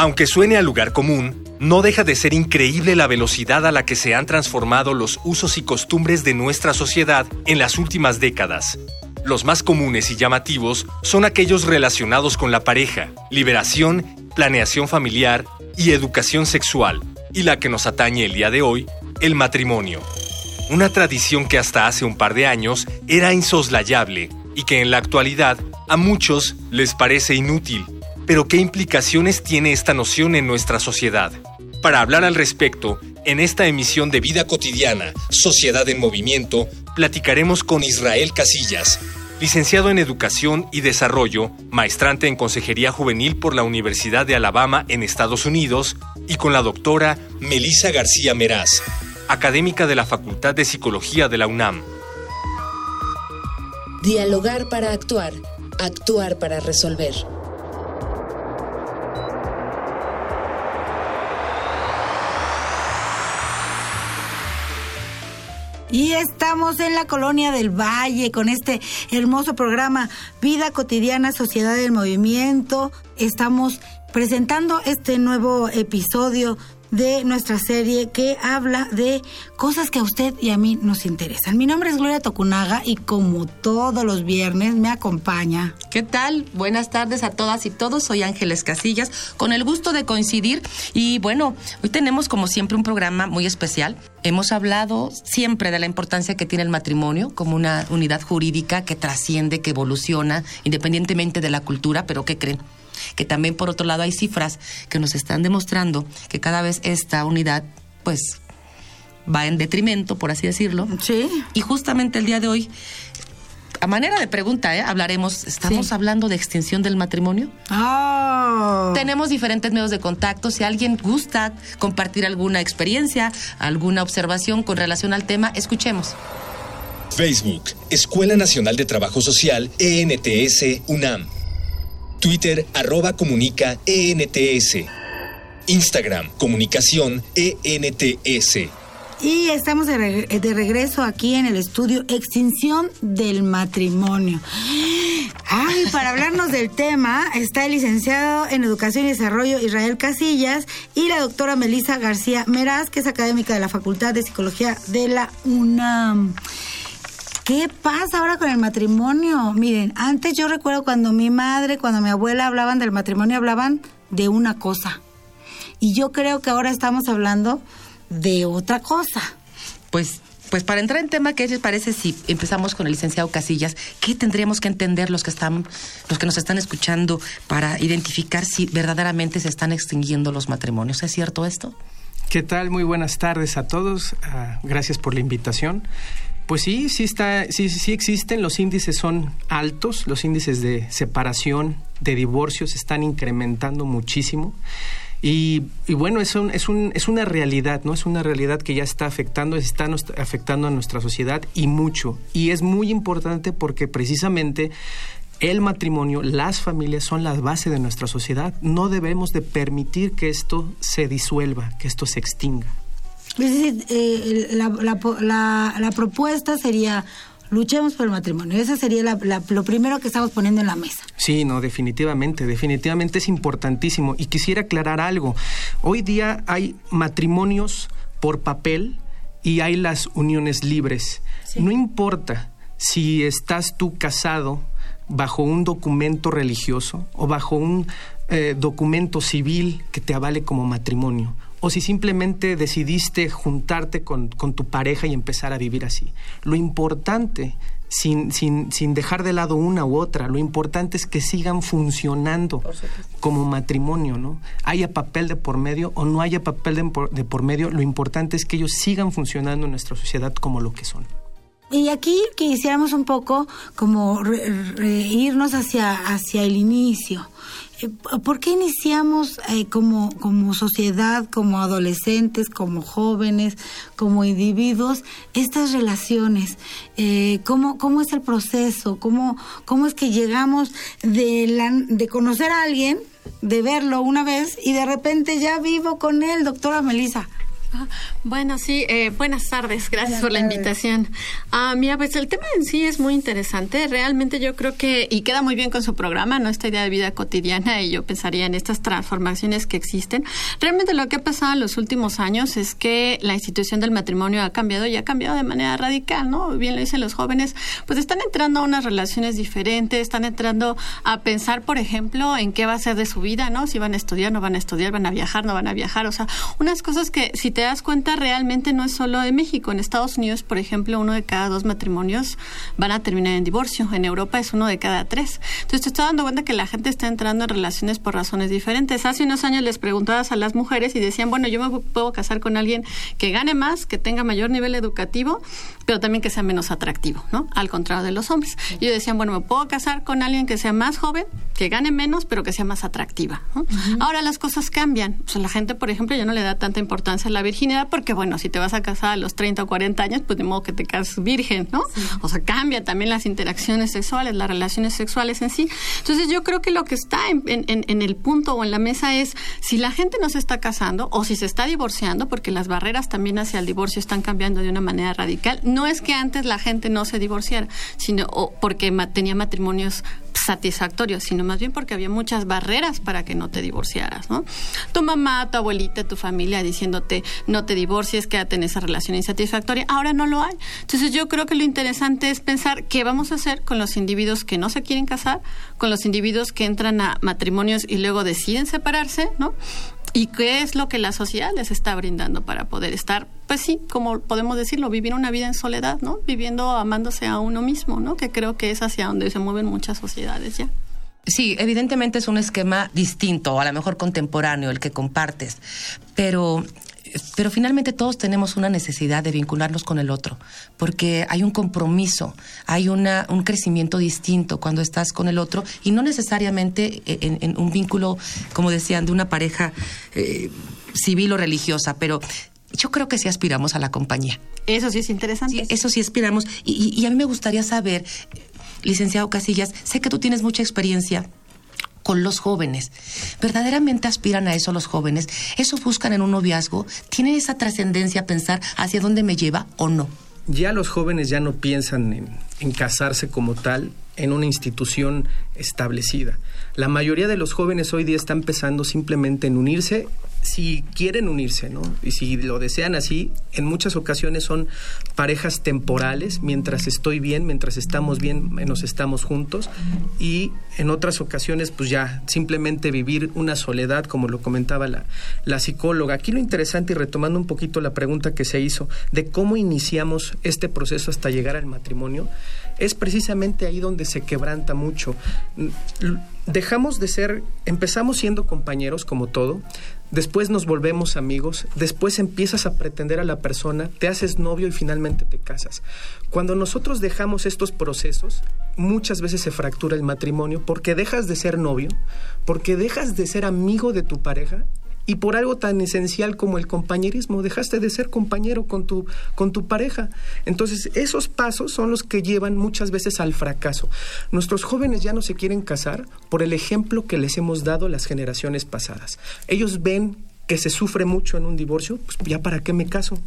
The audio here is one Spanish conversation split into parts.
Aunque suene a lugar común, no deja de ser increíble la velocidad a la que se han transformado los usos y costumbres de nuestra sociedad en las últimas décadas. Los más comunes y llamativos son aquellos relacionados con la pareja, liberación, planeación familiar y educación sexual, y la que nos atañe el día de hoy, el matrimonio. Una tradición que hasta hace un par de años era insoslayable y que en la actualidad a muchos les parece inútil pero ¿qué implicaciones tiene esta noción en nuestra sociedad? Para hablar al respecto, en esta emisión de Vida Cotidiana, Sociedad en Movimiento, platicaremos con Israel Casillas, licenciado en Educación y Desarrollo, maestrante en Consejería Juvenil por la Universidad de Alabama en Estados Unidos, y con la doctora Melisa García Meraz, académica de la Facultad de Psicología de la UNAM. Dialogar para actuar, actuar para resolver. Y estamos en la colonia del Valle con este hermoso programa Vida Cotidiana, Sociedad del Movimiento. Estamos presentando este nuevo episodio de nuestra serie que habla de cosas que a usted y a mí nos interesan. Mi nombre es Gloria Tocunaga y como todos los viernes me acompaña. ¿Qué tal? Buenas tardes a todas y todos. Soy Ángeles Casillas, con el gusto de coincidir. Y bueno, hoy tenemos como siempre un programa muy especial. Hemos hablado siempre de la importancia que tiene el matrimonio como una unidad jurídica que trasciende, que evoluciona, independientemente de la cultura, pero ¿qué creen? Que también por otro lado hay cifras que nos están demostrando que cada vez esta unidad pues va en detrimento, por así decirlo. Sí. Y justamente el día de hoy a manera de pregunta, ¿eh? hablaremos, ¿estamos hablando de extinción del matrimonio? Oh. Tenemos diferentes medios de contacto. Si alguien gusta compartir alguna experiencia, alguna observación con relación al tema, escuchemos. Facebook, Escuela Nacional de Trabajo Social, ENTS, UNAM. Twitter arroba comunica ENTS. Instagram comunicación ENTS. Y estamos de, regreso aquí en el estudio Extinción del Matrimonio. Ay, para hablarnos del tema está el licenciado en Educación y Desarrollo Israel Casillas y la doctora Melisa García Meraz, que es académica de la Facultad de Psicología de la UNAM. ¿Qué pasa ahora con el matrimonio? Miren, antes yo recuerdo cuando mi madre, cuando mi abuela hablaban del matrimonio, hablaban de una cosa. Y yo creo que ahora estamos hablando de otra cosa. Pues pues para entrar en tema, ¿qué les parece si empezamos con el licenciado Casillas? ¿Qué tendríamos que entender los que están, los que nos están escuchando para identificar si verdaderamente se están extinguiendo los matrimonios? ¿Es cierto esto? ¿Qué tal? Muy buenas tardes a todos. Ah, gracias por la invitación. Pues sí, sí está, sí, sí existen, los índices son altos, los índices de separación, de divorcios están incrementando muchísimo. Y, bueno, es, un, es, un, es una realidad, ¿no? Es una realidad que ya está afectando, está afectando a nuestra sociedad y mucho. Y es muy importante porque precisamente el matrimonio, las familias son la base de nuestra sociedad. No debemos de permitir que esto se disuelva, que esto se extinga. Es decir, eh, la, propuesta sería luchemos por el matrimonio. Esa sería lo primero que estamos poniendo en la mesa. Sí, no, definitivamente, definitivamente es importantísimo. Y quisiera aclarar algo. Hoy día hay matrimonios por papel y hay las uniones libres. No importa si estás tú casado bajo un documento religioso o bajo un eh, documento civil que te avale como matrimonio o si simplemente decidiste juntarte con, tu pareja y empezar a vivir así. Lo importante, sin, sin, sin, dejar de lado una u otra, lo importante es que sigan funcionando como matrimonio, ¿no? Haya papel de por medio o no haya papel de por, de por medio, lo importante es que ellos sigan funcionando en nuestra sociedad como lo que son. Y aquí quisiéramos un poco como irnos hacia, hacia el inicio. Eh, ¿Por qué iniciamos eh, como, como sociedad, como adolescentes, como jóvenes, como individuos, estas relaciones? Eh, ¿cómo, ¿Cómo es el proceso? ¿Cómo, cómo es que llegamos de, la, de conocer a alguien, de verlo una vez y de repente ya vivo con él, doctora Melissa? Bueno, sí, eh, buenas tardes, gracias por la invitación. Ah, mira, pues el tema en sí es muy interesante. Realmente yo creo que, y queda muy bien con su programa, ¿no? Esta idea de vida cotidiana, y yo pensaría en estas transformaciones que existen. Realmente lo que ha pasado en los últimos años es que la institución del matrimonio ha cambiado y ha cambiado de manera radical, ¿no? Bien lo dicen los jóvenes, pues están entrando a unas relaciones diferentes, están entrando a pensar, por ejemplo, en qué va a ser de su vida, ¿no? Si van a estudiar, no van a estudiar, van a viajar, no van a viajar, o sea, unas cosas que si te te das cuenta, realmente no es solo de México. En Estados Unidos, por ejemplo, uno de cada dos matrimonios van a terminar en divorcio. En Europa es uno de cada tres. Entonces te estás dando cuenta que la gente está entrando en relaciones por razones diferentes. Hace unos años les preguntabas a las mujeres y decían, bueno, yo me puedo casar con alguien que gane más, que tenga mayor nivel educativo, pero también que sea menos atractivo, ¿no? Al contrario de los hombres. Y yo decían, bueno, me puedo casar con alguien que sea más joven, que gane menos, pero que sea más atractiva. Ahora las cosas cambian. O sea, la gente, por ejemplo, ya no le da tanta importancia a la virginidad porque, bueno, si te vas a casar a los 30 o 40 años, pues de modo que te cases virgen, ¿no? O sea, cambia también las interacciones sexuales, las relaciones sexuales en sí. Entonces yo creo que lo que está en, en el punto o en la mesa es si la gente no se está casando o si se está divorciando, porque las barreras también hacia el divorcio están cambiando de una manera radical. No es que antes la gente no se divorciara, sino porque tenía matrimonios satisfactorios, sino más bien porque había muchas barreras para que no te divorciaras, ¿no? Tu mamá, tu abuelita, tu familia diciéndote no te divorcies, quédate en esa relación insatisfactoria, ahora no lo hay. Entonces yo creo que lo interesante es pensar qué vamos a hacer con los individuos que no se quieren casar, con los individuos que entran a matrimonios y luego deciden separarse, ¿no? ¿Y qué es lo que la sociedad les está brindando para poder estar, pues sí, como podemos decirlo, vivir una vida en soledad, ¿no? Viviendo amándose a uno mismo, ¿no? Que creo que es hacia donde se mueven muchas sociedades ya. Sí, evidentemente es un esquema distinto, a lo mejor contemporáneo, el que compartes, pero pero finalmente todos tenemos una necesidad de vincularnos con el otro, porque hay un compromiso, hay una, un crecimiento distinto cuando estás con el otro y no necesariamente en, un vínculo, como decían, de una pareja eh, civil o religiosa, pero yo creo que sí aspiramos a la compañía. Eso sí es interesante. eso sí aspiramos. y a mí me gustaría saber, licenciado Casillas, sé que tú tienes mucha experiencia con los jóvenes. ¿Verdaderamente aspiran a eso los jóvenes? ¿Eso buscan en un noviazgo? ¿Tiene esa trascendencia pensar hacia dónde me lleva o no? Ya los jóvenes ya no piensan en, en casarse como tal en una institución establecida. La mayoría de los jóvenes hoy día están pensando simplemente en unirse si quieren unirse, ¿no? Y si lo desean así, en muchas ocasiones son parejas temporales, mientras estoy bien, mientras estamos bien, nos estamos juntos, y en otras ocasiones, pues ya, simplemente vivir una soledad, como lo comentaba la, la psicóloga. Aquí lo interesante, y retomando un poquito la pregunta que se hizo, de cómo iniciamos este proceso hasta llegar al matrimonio, es precisamente ahí donde se quebranta mucho. Dejamos de ser, empezamos siendo compañeros como todo, después nos volvemos amigos, después empiezas a pretender a la persona, te haces novio y finalmente te casas. Cuando nosotros dejamos estos procesos, muchas veces se fractura el matrimonio porque dejas de ser novio, porque dejas de ser amigo de tu pareja y por algo tan esencial como el compañerismo, dejaste de ser compañero con tu, con tu pareja. Entonces, esos pasos son los que llevan muchas veces al fracaso. Nuestros jóvenes ya no se quieren casar por el ejemplo que les hemos dado las generaciones pasadas. Ellos ven que se sufre mucho en un divorcio, pues ya para qué me caso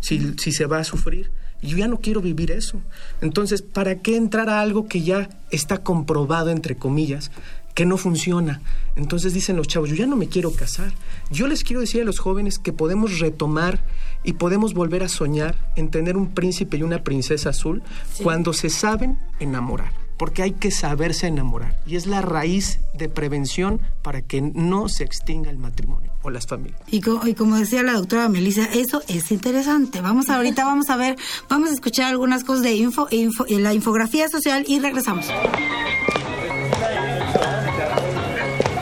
si, si se va a sufrir. Yo ya no quiero vivir eso. Entonces, ¿para qué entrar a algo que ya está comprobado, entre comillas, que no funciona. Entonces dicen los chavos, yo ya no me quiero casar. Yo les quiero decir a los jóvenes que podemos retomar y podemos volver a soñar en tener un príncipe y una princesa azul cuando se saben enamorar. Porque hay que saberse enamorar. Y es la raíz de prevención para que no se extinga el matrimonio o las familias. Y, como decía la doctora Melissa, eso es interesante. Vamos ahorita, vamos a ver, vamos a escuchar algunas cosas de info, info la infografía social y regresamos.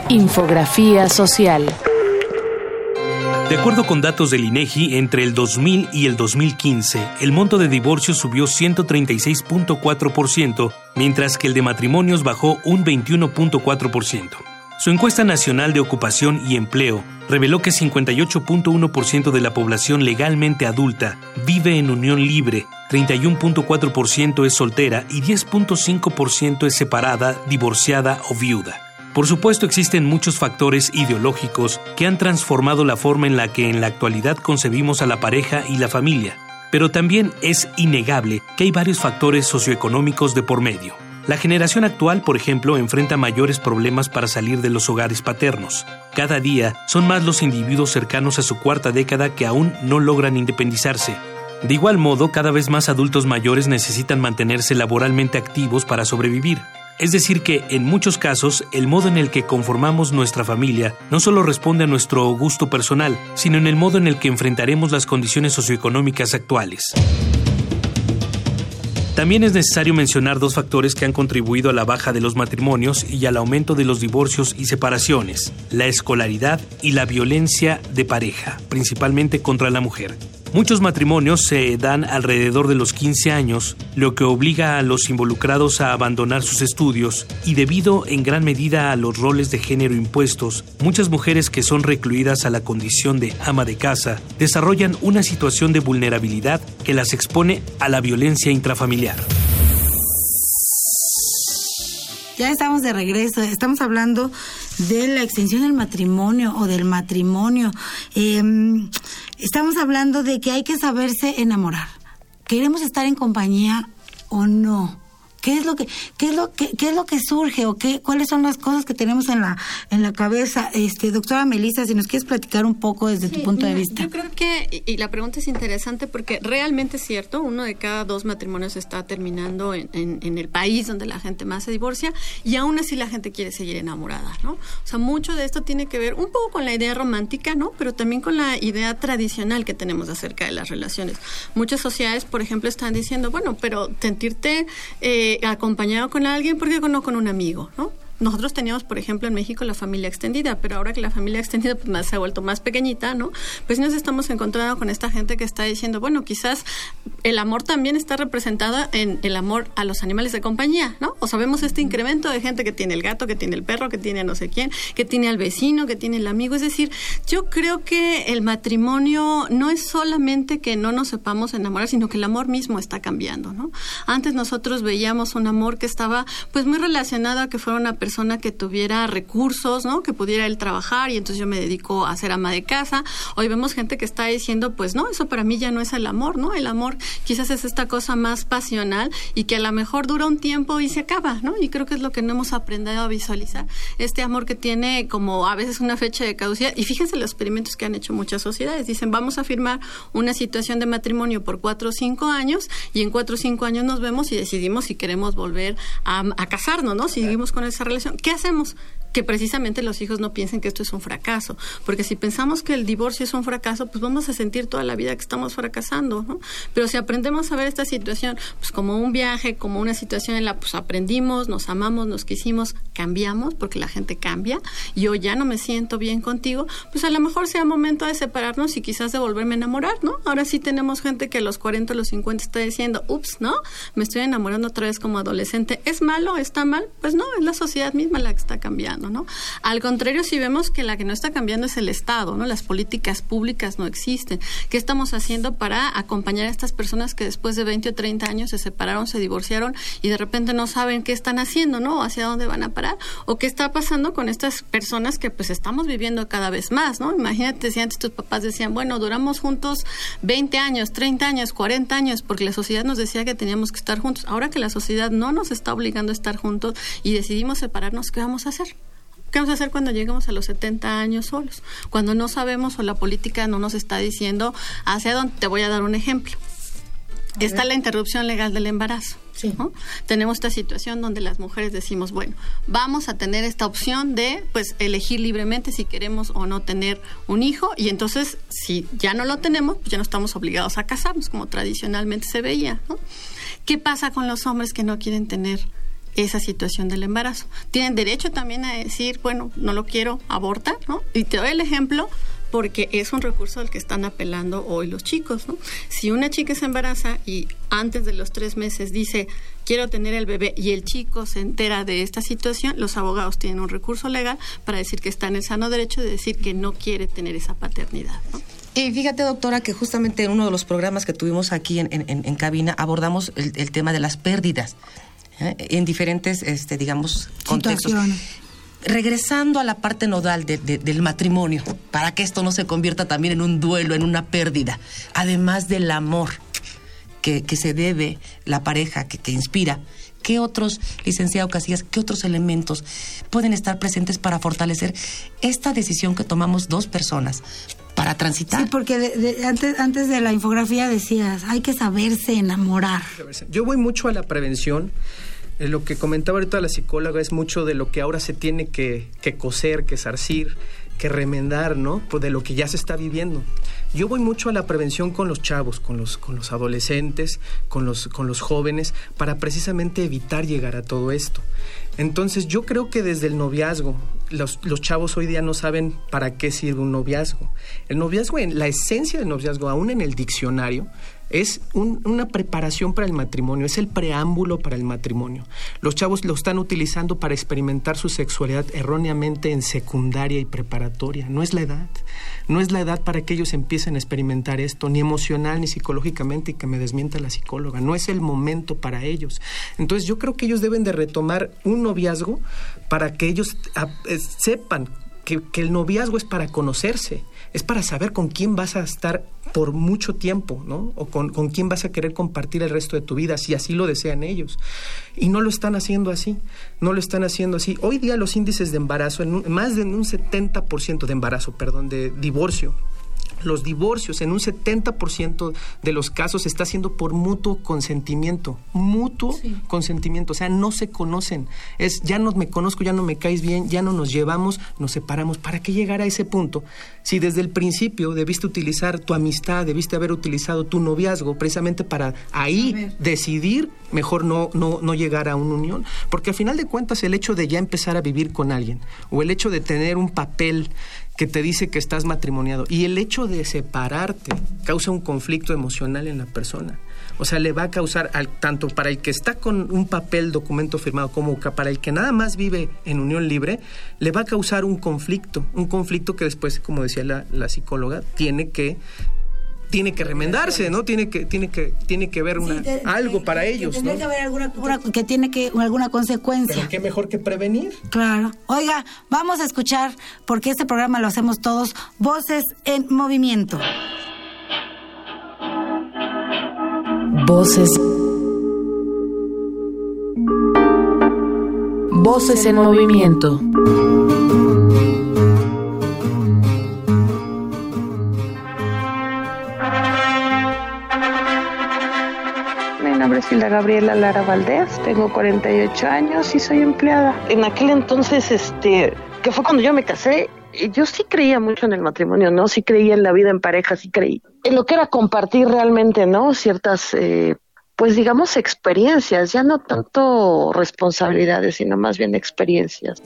Infografía social. De acuerdo con datos del INEGI, entre el 2000 y el 2015, el monto de divorcios subió 136.4%, mientras que el de matrimonios bajó un 21.4%. Su encuesta nacional de ocupación y empleo reveló que 58.1% de la población legalmente adulta vive en unión libre, 31.4% es soltera y 10.5% es separada, divorciada o viuda. Por supuesto existen muchos factores ideológicos que han transformado la forma en la que en la actualidad concebimos a la pareja y la familia, pero también es innegable que hay varios factores socioeconómicos de por medio. La generación actual, por ejemplo, enfrenta mayores problemas para salir de los hogares paternos. Cada día son más los individuos cercanos a su cuarta década que aún no logran independizarse. De igual modo, cada vez más adultos mayores necesitan mantenerse laboralmente activos para sobrevivir. Es decir, que en muchos casos el modo en el que conformamos nuestra familia no solo responde a nuestro gusto personal, sino en el modo en el que enfrentaremos las condiciones socioeconómicas actuales. También es necesario mencionar dos factores que han contribuido a la baja de los matrimonios y al aumento de los divorcios y separaciones, la escolaridad y la violencia de pareja, principalmente contra la mujer. Muchos matrimonios se dan alrededor de los 15 años, lo que obliga a los involucrados a abandonar sus estudios y debido en gran medida a los roles de género impuestos, muchas mujeres que son recluidas a la condición de ama de casa desarrollan una situación de vulnerabilidad que las expone a la violencia intrafamiliar. Ya estamos de regreso, estamos hablando de la extensión del matrimonio o del matrimonio. Em, estamos hablando de que hay que saberse enamorar. ¿Queremos estar en compañía o no? ¿Qué es lo que qué es lo que qué es lo que surge o qué cuáles son las cosas que tenemos en la en la cabeza? Este, doctora Melissa, si nos quieres platicar un poco desde tu punto de vista. Yo creo que y la pregunta es interesante porque realmente es cierto, uno de cada dos matrimonios está terminando en, en, el país donde la gente más se divorcia y aún así la gente quiere seguir enamorada, ¿no? O sea, mucho de esto tiene que ver un poco con la idea romántica, ¿no? Pero también con la idea tradicional que tenemos acerca de las relaciones. Muchas sociedades, por ejemplo, están diciendo, bueno, pero sentirte eh, acompañado con alguien, porque no con un amigo, ¿no? Nosotros teníamos, por ejemplo, en México la familia extendida, pero ahora que la familia extendida pues, se ha vuelto más pequeñita, ¿no? Pues nos estamos encontrando con esta gente que está diciendo, bueno, quizás el amor también está representado en el amor a los animales de compañía, ¿no? O sabemos este incremento de gente que tiene el gato, que tiene el perro, que tiene no sé quién, que tiene al vecino, que tiene el amigo. Es decir, yo creo que el matrimonio no es solamente que no nos sepamos enamorar, sino que el amor mismo está cambiando, ¿no? Antes nosotros veíamos un amor que estaba pues muy relacionado a que fuera una persona persona que tuviera recursos, ¿no? Que pudiera él trabajar y entonces yo me dedico a ser ama de casa. Hoy vemos gente que está diciendo, pues no, eso para mí ya no es el amor, ¿no? El amor quizás es esta cosa más pasional y que a lo mejor dura un tiempo y se acaba, ¿no? Y creo que es lo que no hemos aprendido a visualizar. Este amor que tiene como a veces una fecha de caducidad. Y fíjense los experimentos que han hecho muchas sociedades. Dicen, vamos a firmar una situación de matrimonio por cuatro o cinco años y en cuatro o cinco años nos vemos y decidimos si queremos volver a, a casarnos, ¿no? Si seguimos con esa relación ¿Qué hacemos? Que precisamente los hijos no piensen que esto es un fracaso, porque si pensamos que el divorcio es un fracaso, pues vamos a sentir toda la vida que estamos fracasando, ¿no? Pero si aprendemos a ver esta situación pues como un viaje, como una situación en la pues aprendimos, nos amamos, nos quisimos, cambiamos, porque la gente cambia, yo ya no me siento bien contigo, pues a lo mejor sea momento de separarnos y quizás de volverme a enamorar, ¿no? Ahora sí tenemos gente que a los 40, a los 50 está diciendo, ups, ¿no? Me estoy enamorando otra vez como adolescente. ¿Es malo? ¿Está mal? Pues no, es la sociedad misma la que está cambiando. Al contrario, si vemos que la que no está cambiando es el Estado, ¿no? Las políticas públicas no existen. ¿Qué estamos haciendo para acompañar a estas personas que después de 20 o 30 años se separaron, se divorciaron y de repente no saben qué están haciendo, ¿no? hacia dónde van a parar o qué está pasando con estas personas que pues estamos viviendo cada vez más, ¿no? Imagínate si antes tus papás decían, bueno, duramos juntos 20 años, 30 años, 40 años porque la sociedad nos decía que teníamos que estar juntos. Ahora que la sociedad no nos está obligando a estar juntos y decidimos separarnos, ¿qué vamos a hacer? ¿Qué vamos a hacer cuando lleguemos a los 70 años solos? Cuando no sabemos o la política no nos está diciendo hacia dónde. Te voy a dar un ejemplo. Está la interrupción legal del embarazo. Tenemos esta situación donde las mujeres decimos, bueno, vamos a tener esta opción de pues elegir libremente si queremos o no tener un hijo y entonces si ya no lo tenemos, pues ya no estamos obligados a casarnos como tradicionalmente se veía. ¿Qué pasa con los hombres que no quieren tener esa situación del embarazo. Tienen derecho también a decir, bueno, no lo quiero, abortar, ¿no? Y te doy el ejemplo porque es un recurso al que están apelando hoy los chicos. ¿no? Si una chica se embaraza y antes de los tres meses dice quiero tener el bebé y el chico se entera de esta situación, los abogados tienen un recurso legal para decir que está en el sano derecho de decir que no quiere tener esa paternidad. Y fíjate, doctora, que justamente en uno de los programas que tuvimos aquí en, cabina abordamos el, tema de las pérdidas ¿eh? en diferentes, este, digamos, contextos regresando a la parte nodal del matrimonio, para que esto no se convierta también en un duelo, en una pérdida, además del amor que, se debe la pareja, que, que inspira, ¿qué otros, licenciado Casillas, qué otros elementos pueden estar presentes para fortalecer esta decisión que tomamos dos personas para transitar. Sí, porque antes, antes de la infografía decías, hay que saberse enamorar. Yo voy mucho a la prevención lo que comentaba ahorita la psicóloga es mucho de lo que ahora se tiene que, coser, que zarcir, que remendar, ¿no? Pues de lo que ya se está viviendo. Yo voy mucho a la prevención con los chavos, con los, con los adolescentes, con los, con los jóvenes, para precisamente evitar llegar a todo esto. Entonces yo creo que desde el noviazgo, los, los, chavos hoy día no saben para qué sirve un noviazgo. El noviazgo, en la esencia del noviazgo, aún en el diccionario, es una preparación para el matrimonio, es el preámbulo para el matrimonio. Los chavos lo están utilizando para experimentar su sexualidad erróneamente en secundaria y preparatoria. No es la edad, no es la edad para que ellos empiecen a experimentar esto, ni emocional ni psicológicamente, y que me desmienta la psicóloga. No es el momento para ellos. Entonces yo creo que ellos deben de retomar un noviazgo para que ellos ah, eh, sepan que, que el noviazgo es para conocerse es para saber con quién vas a estar por mucho tiempo, ¿no? O con, quién vas a querer compartir el resto de tu vida, si así lo desean ellos. Y no lo están haciendo así, no lo están haciendo así. Hoy día los índices de embarazo, en más de un 70% de embarazo, perdón, de divorcio, los divorcios en un 70% de los casos está siendo por mutuo consentimiento, mutuo consentimiento, o sea, no se conocen, es ya no me conozco, ya no me caes bien, ya no nos llevamos, nos separamos. ¿Para qué llegar a ese punto? Si desde el principio debiste utilizar tu amistad, debiste haber utilizado tu noviazgo precisamente para ahí decidir, mejor no, no, no llegar a una unión, porque al final de cuentas el hecho de ya empezar a vivir con alguien o el hecho de tener un papel que te dice que estás matrimoniado. Y el hecho de separarte causa un conflicto emocional en la persona. O sea, le va a causar, al, tanto para el que está con un papel, documento firmado, como para el que nada más vive en unión libre, le va a causar un conflicto. Un conflicto que después, como decía la, la psicóloga, tiene que tiene que remendarse, ¿no? Tiene que, tiene que, tiene que ver una, algo para ellos, ¿no? que haber alguna, que tiene que alguna consecuencia. Pero qué mejor que prevenir. Claro. Oiga, vamos a escuchar, porque este programa lo hacemos todos, voces en movimiento. Voces. Voces en movimiento. La Gabriela Lara Valdés, tengo 48 años y soy empleada. En aquel entonces, este, que fue cuando yo me casé, yo sí creía mucho en el matrimonio, ¿no? Sí creía en la vida en pareja, sí creí en lo que era compartir realmente, ¿no? Ciertas, eh, pues digamos, experiencias, ya no tanto responsabilidades, sino más bien experiencias.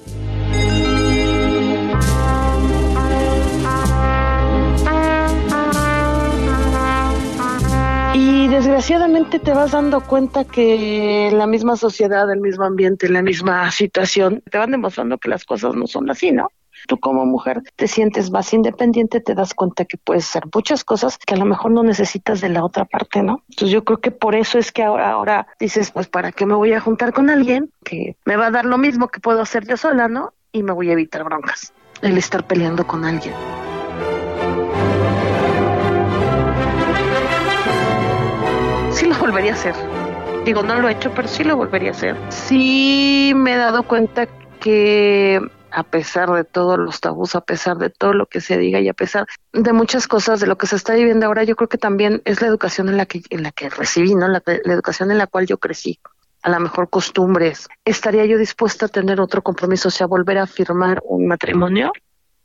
Desgraciadamente te vas dando cuenta que la misma sociedad, el mismo ambiente, la misma situación, te van demostrando que las cosas no son así, ¿no? Tú como mujer te sientes más independiente, te das cuenta que puedes hacer muchas cosas que a lo mejor no necesitas de la otra parte, ¿no? Entonces yo creo que por eso es que ahora, ahora dices, pues ¿para qué me voy a juntar con alguien que me va a dar lo mismo que puedo hacer yo sola, ¿no? Y me voy a evitar broncas, el estar peleando con alguien. Volvería a hacer. Digo, no lo he hecho, pero sí lo volvería a hacer. Sí me he dado cuenta que a pesar de todos los tabús, a pesar de todo lo que se diga y a pesar de muchas cosas de lo que se está viviendo ahora, yo creo que también es la educación en la que en la que recibí, ¿no? La, la educación en la cual yo crecí. A lo mejor costumbres. ¿Estaría yo dispuesta a tener otro compromiso, o sea, volver a firmar un matrimonio?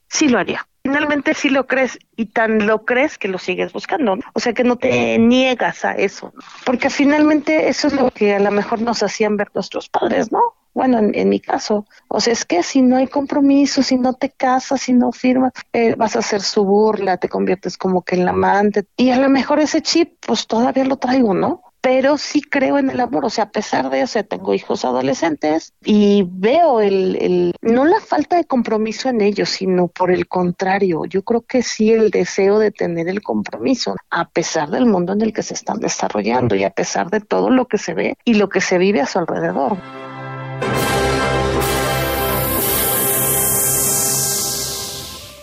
Sí lo haría finalmente sí lo crees y tan lo crees que lo sigues buscando, o sea que no te niegas a eso, porque finalmente eso es lo que a lo mejor nos hacían ver nuestros padres, ¿no? Bueno, en, mi caso, o sea, es que si no hay compromiso, si no te casas, si no firmas, eh, vas a hacer su burla, te conviertes como que en la amante. Y a lo mejor ese chip, pues todavía lo traigo, ¿no? Pero sí creo en el amor, o sea, a pesar de eso, tengo hijos adolescentes y veo el, no la falta de compromiso en ellos, sino por el contrario, yo creo que sí el deseo de tener el compromiso, a pesar del mundo en el que se están desarrollando y a pesar de todo lo que se ve y lo que se vive a su alrededor.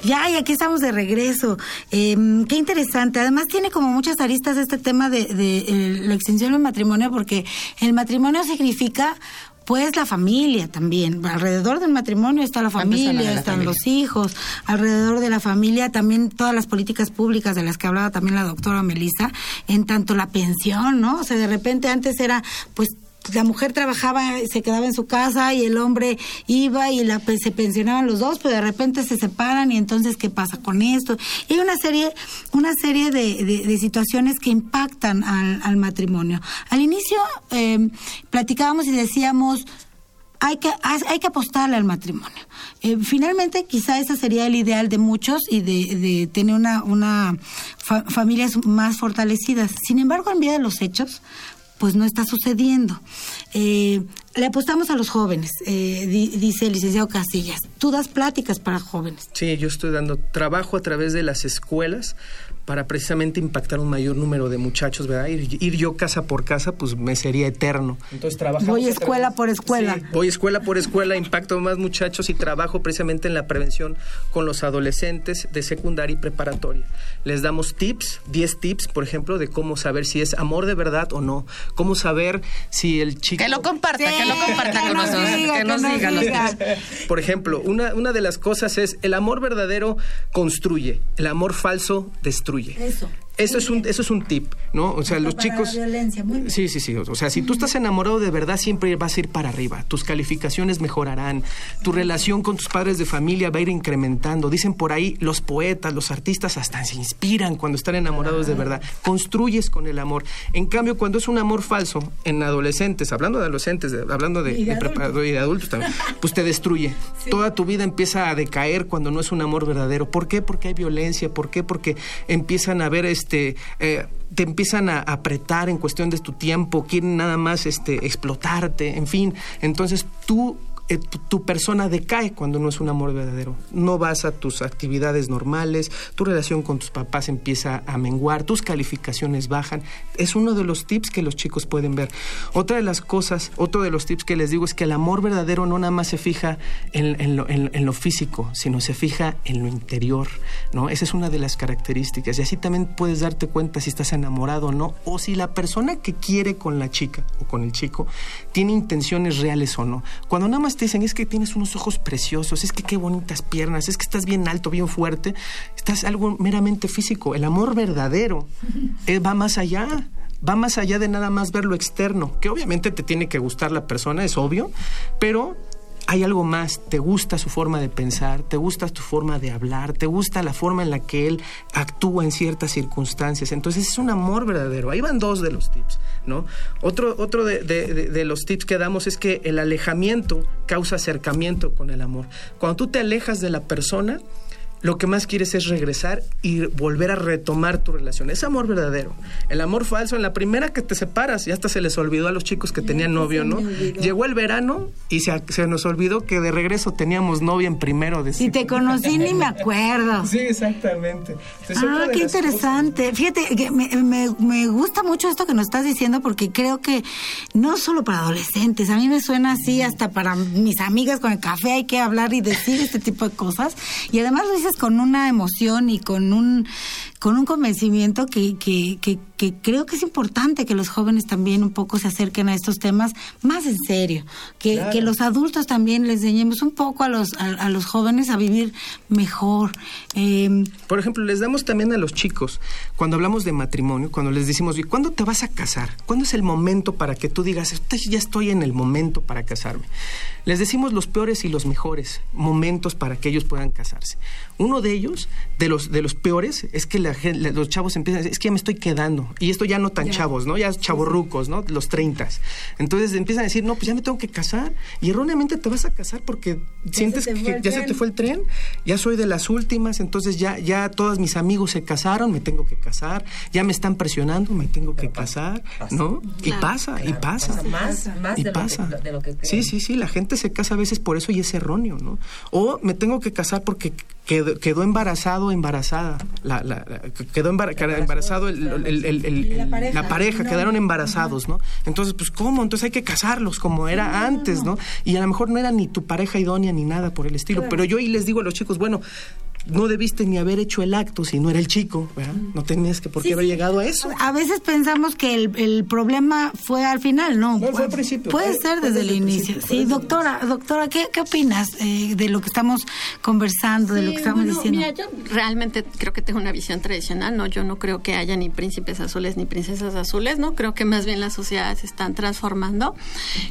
Ya, y aquí estamos de regreso. Em, qué interesante. Además tiene como muchas aristas este tema de, de, la extensión del matrimonio, porque el matrimonio significa pues la familia también. Alrededor del matrimonio está la familia, están los hijos. Alrededor de la familia también todas las políticas públicas de las que hablaba también la doctora Melissa, en tanto la pensión, ¿no? O sea, de repente antes era pues la mujer trabajaba, se quedaba en su casa y el hombre iba y la, se pensionaban los dos, pero de repente se separan y entonces qué pasa con esto. Y hay una serie, una serie de, de, situaciones que impactan al, matrimonio. Al inicio eh, platicábamos y decíamos, hay que, hay que apostarle al matrimonio. Eh, finalmente, quizá ese sería el ideal de muchos y de, tener una, una familias más fortalecidas. Sin embargo, en vía de los hechos, pues no está sucediendo. Eh, le apostamos a los jóvenes, eh, dice el licenciado Casillas. Tú das pláticas para jóvenes. Sí, yo estoy dando trabajo a través de las escuelas para precisamente impactar un mayor número de muchachos, ¿verdad? Ir, yo casa por casa, pues me sería eterno. Entonces trabajo. Voy escuela por escuela. voy escuela por escuela, impacto más muchachos y trabajo precisamente en la prevención con los adolescentes de secundaria y preparatoria. Les damos tips, 10 tips, por ejemplo, de cómo saber si es amor de verdad o no, cómo saber si el chico... Que lo comparta, que lo comparta con nosotros, que nos diga. Por ejemplo, una, una de las cosas es, el amor verdadero construye, el amor falso destruye. Eso. Eso es un eso es un tip, ¿no? O sea, los chicos violencia, Sí, sí, sí, o sea, si tú estás enamorado de verdad siempre vas a ir para arriba. Tus calificaciones mejorarán, tu relación con tus padres de familia va a ir incrementando. Dicen por ahí los poetas, los artistas hasta se inspiran cuando están enamorados de verdad. Construyes con el amor. En cambio, cuando es un amor falso en adolescentes, hablando de adolescentes, hablando de, de, adultos. y de adultos también, pues te destruye. Toda tu vida empieza a decaer cuando no es un amor verdadero. ¿Por qué? Porque hay violencia, ¿por qué? Porque empiezan a ver este, eh, te empiezan a apretar en cuestión de tu tiempo, quieren nada más este, explotarte, en fin. Entonces tú tu, persona decae cuando no es un amor verdadero. No vas a tus actividades normales, tu relación con tus papás empieza a menguar, tus calificaciones bajan. Es uno de los tips que los chicos pueden ver. Otra de las cosas, otro de los tips que les digo es que el amor verdadero no nada más se fija en, lo, físico, sino se fija en lo interior. ¿no? Esa es una de las características. Y así también puedes darte cuenta si estás enamorado o no, o si la persona que quiere con la chica o con el chico tiene intenciones reales o no. Cuando nada más te dicen, es que tienes unos ojos preciosos, es que qué bonitas piernas, es que estás bien alto, bien fuerte, estás algo meramente físico. El amor verdadero eh, va más allá va más allá de nada más ver lo externo, que obviamente te tiene que gustar la persona, es obvio, pero hay algo más, te gusta su forma de pensar, te gusta su forma de hablar, te gusta la forma en la que él actúa en ciertas circunstancias. Entonces es un amor verdadero. Ahí van dos de los tips, ¿no? Otro, otro de, de los tips que damos es que el alejamiento causa acercamiento con el amor. Cuando tú te alejas de la persona, lo que más quieres es regresar y volver a retomar tu relación. Es amor verdadero. El amor falso, en la primera que te separas, ya hasta se les olvidó a los chicos que tenían novio, ¿no? Llegó el verano y se, nos olvidó que de regreso teníamos novia en primero de Si te conocí ni me acuerdo. Sí, exactamente. ah, qué interesante. Fíjate, que me, me, gusta mucho esto que nos estás diciendo porque creo que no solo para adolescentes, a mí me suena así hasta para mis amigas con el café hay que hablar y decir este tipo de cosas. Y además lo dices con una emoción y con un con un convencimiento que, que, que, creo que es importante que los jóvenes también un poco se acerquen a estos temas más en serio, que, que los adultos también les enseñemos un poco a los, a, los jóvenes a vivir mejor. Em, Por ejemplo, les damos también a los chicos, cuando hablamos de matrimonio, cuando les decimos, ¿y cuándo te vas a casar? ¿Cuándo es el momento para que tú digas, ya estoy en el momento para casarme? Les decimos los peores y los mejores momentos para que ellos puedan casarse. Uno de ellos, de los, de los peores, es que la, los chavos empiezan a decir, es que ya me estoy quedando, y esto ya no tan chavos, ¿no? Ya chavorrucos, ¿no? Los 30. Entonces empiezan a decir, no, pues ya me tengo que casar. Y erróneamente te vas a casar porque sientes que ya se te fue el tren, ya soy de las últimas, entonces ya, ya todos mis amigos se casaron, me tengo que casar, ya me están presionando, me tengo que casar, ¿no? Y pasa, y pasa. Más, más y de, pasa. Lo que, de lo que Sí, sí, sí, la gente se casa a veces por eso y es erróneo, ¿no? O me tengo que casar porque quedó, quedó embarazado embarazada. La, la, la- quedó embara- quedó embarazado el, el- el- el- La pareja. la pareja, quedaron embarazados, ¿no? Entonces, pues, ¿cómo? Entonces hay que casarlos como era antes, ¿no? Y a lo mejor no era ni tu pareja idónea ni nada por el estilo. Pero yo ahí les digo a los chicos, bueno, no debiste ni haber hecho el acto si no era el chico, ¿verdad? No tenías que por qué haber llegado a eso. A veces pensamos que el, el problema fue al final, ¿no. No, fue al principio. Puede ser desde el desde el inicio. Sí, doctora, doctora, ¿qué, qué opinas eh, de lo que estamos conversando, de lo que estamos bueno, diciendo? Mira, yo realmente creo que tengo una visión tradicional, ¿no? Yo no creo que haya ni príncipes azules ni princesas azules, ¿no? Creo que más bien las sociedades se están transformando.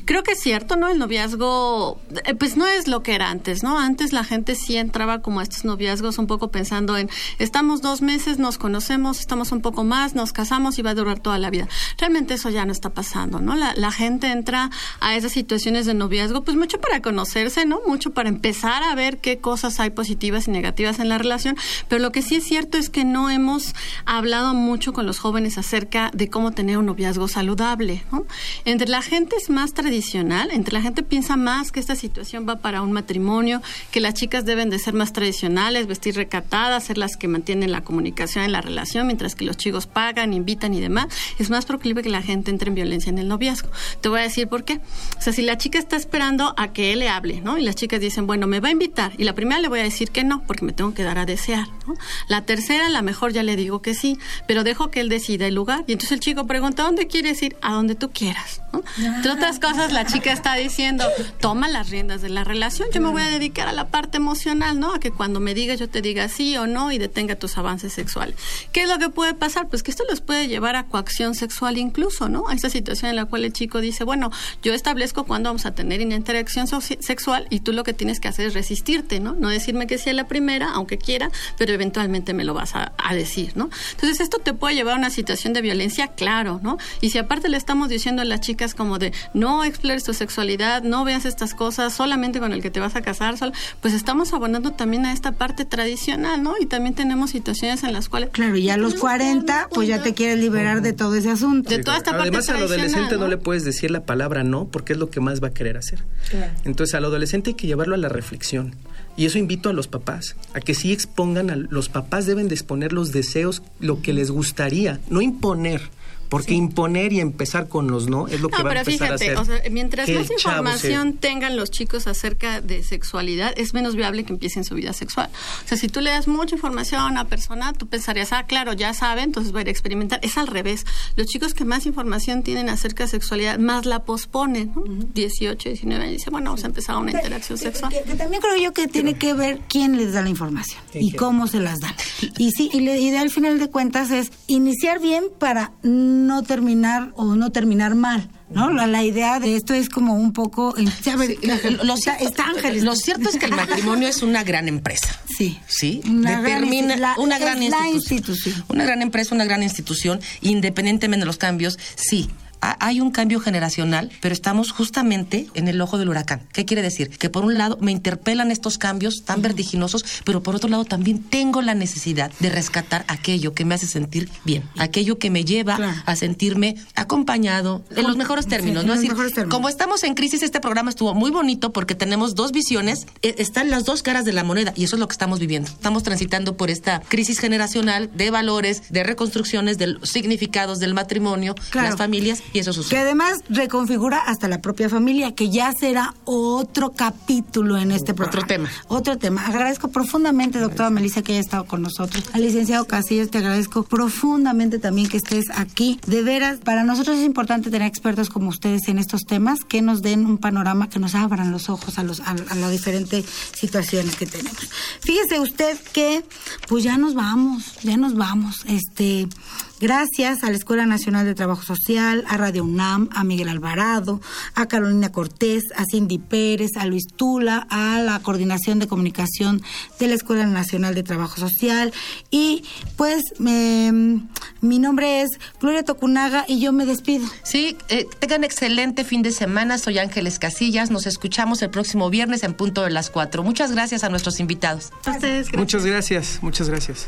Creo que es cierto, ¿no? El noviazgo, eh, pues no es lo que era antes, ¿no? Antes la gente sí entraba como a estos noviazgos un poco pensando en, estamos dos meses, nos conocemos, estamos un poco más, nos casamos y va a durar toda la vida. Realmente eso ya no está pasando, ¿no? La, gente entra a esas situaciones de noviazgo, pues mucho para conocerse, ¿no? Mucho para empezar a ver qué cosas hay positivas y negativas en la relación, pero lo que sí es cierto es que no hemos hablado mucho con los jóvenes acerca de cómo tener un noviazgo saludable. Entre la gente es más tradicional, entre la gente piensa más que esta situación va para un matrimonio, que las chicas deben de ser más tradicionales, vestir recatadas, ser las que mantienen la comunicación en la relación, mientras que los chicos pagan, invitan y demás, es más proclive que la gente entre en violencia en el noviazgo. Te voy a decir por qué. O sea, si la chica está esperando a que él le hable, ¿no? Y las chicas dicen, bueno, me va a invitar. Y la primera le voy a decir que no, porque me tengo que dar a desear, ¿no? La tercera, a la mejor ya le digo que sí, pero dejo que él decida el lugar. Y entonces el chico pregunta, ¿a dónde quieres ir? A donde tú quieras, ¿no? Entre otras cosas, la chica está diciendo, toma las riendas de la relación. Yo me voy a dedicar a la parte emocional, ¿no? A que cuando me digas yo te diga sí o no y detenga tus avances sexuales. ¿Qué es lo que puede pasar? Pues que esto los puede llevar a coacción sexual incluso, ¿no? A esa situación en la cual el chico dice, bueno, yo establezco cuándo vamos a tener una interacción sexual y tú lo que tienes que hacer es resistirte, ¿no? No decirme que sea la primera, aunque quiera, pero eventualmente me lo vas a, decir, ¿no? Entonces esto te puede llevar a una situación de violencia, claro, ¿no? Y si aparte le estamos diciendo a las chicas como de no explores tu sexualidad, no veas estas cosas solamente con el que te vas a casar, pues estamos abonando también a esta parte tradicional, ¿no? Y también tenemos situaciones en las cuales... Claro, y a los tenemos que darnos 40, pues ya te quieres liberar de todo ese asunto. De toda esta parte Además, al adolescente no ¿no? le puedes decir la palabra no, porque es lo que más va a querer hacer. Entonces, al adolescente hay que llevarlo a la reflexión. Y eso invito a los papás, a que sí expongan, a, los papás deben de exponer los deseos, lo que les gustaría, no imponer. Porque imponer y empezar con los no es lo que No, va a pero empezar fíjate, a hacer. o sea, mientras que más información se- tengan los chicos acerca de sexualidad, es menos viable que empiecen su vida sexual. O sea, si tú le das mucha información a una persona, tú pensarías, ah, claro, ya sabe, entonces va a ir a experimentar. Es al revés. Los chicos que más información tienen acerca de sexualidad, más la posponen, ¿no? 18, 19 años, dicen, bueno, vamos a empezar una interacción Que- sexual. Que, que también creo yo que tiene que ver quién les da la información y cómo se las dan. Y sí, y la idea al final de cuentas es iniciar bien para no terminar o no terminar mal. ¿No? La, la idea de esto es como un poco. Lo, cierto, está Ángeles. lo cierto es que el matrimonio es una gran empresa. Sí. Sí, Una gran determina la- una gran institución. Una gran empresa, una gran institución, independientemente de los cambios, sí. Ha- Hay un cambio generacional, pero estamos justamente en el ojo del huracán. ¿Qué quiere decir? Que por un lado me interpelan estos cambios tan vertiginosos, pero por otro lado también tengo la necesidad de rescatar aquello que me hace sentir bien, aquello que me lleva Claro. a sentirme acompañado, en los mejores términos, Sí, ¿no? Es decir, términos. como estamos en crisis, este programa estuvo muy bonito porque tenemos dos visiones, eh, están las dos caras de la moneda y eso es lo que estamos viviendo. Estamos transitando por esta crisis generacional de valores, de reconstrucciones, de los significados del matrimonio, Claro. las familias y eso Que sucede. además reconfigura hasta la propia familia, que ya será otro capítulo en este programa. Otro tema. Otro tema. Agradezco profundamente, doctora Melissa, que haya estado con nosotros. Al licenciado Casillas, te agradezco profundamente también que estés aquí. De veras, para nosotros es importante tener expertos como ustedes en estos temas, que nos den un panorama, que nos abran los ojos a, los, a, a las diferentes situaciones que tenemos. Fíjese usted que, pues ya nos vamos, ya nos vamos. Este Gracias a la Escuela Nacional de Trabajo Social, a Radio UNAM, a Miguel Alvarado, a Carolina Cortés, a Cindy Pérez, a Luis Tula, a la Coordinación de Comunicación de la Escuela Nacional de Trabajo Social. Y pues mi nombre es Gloria Tocunaga y yo me despido. Sí, eh, tengan excelente fin de semana. Soy Ángeles Casillas. Nos escuchamos el próximo viernes en punto de las cuatro. Muchas gracias a nuestros invitados. Muchas gracias, muchas gracias.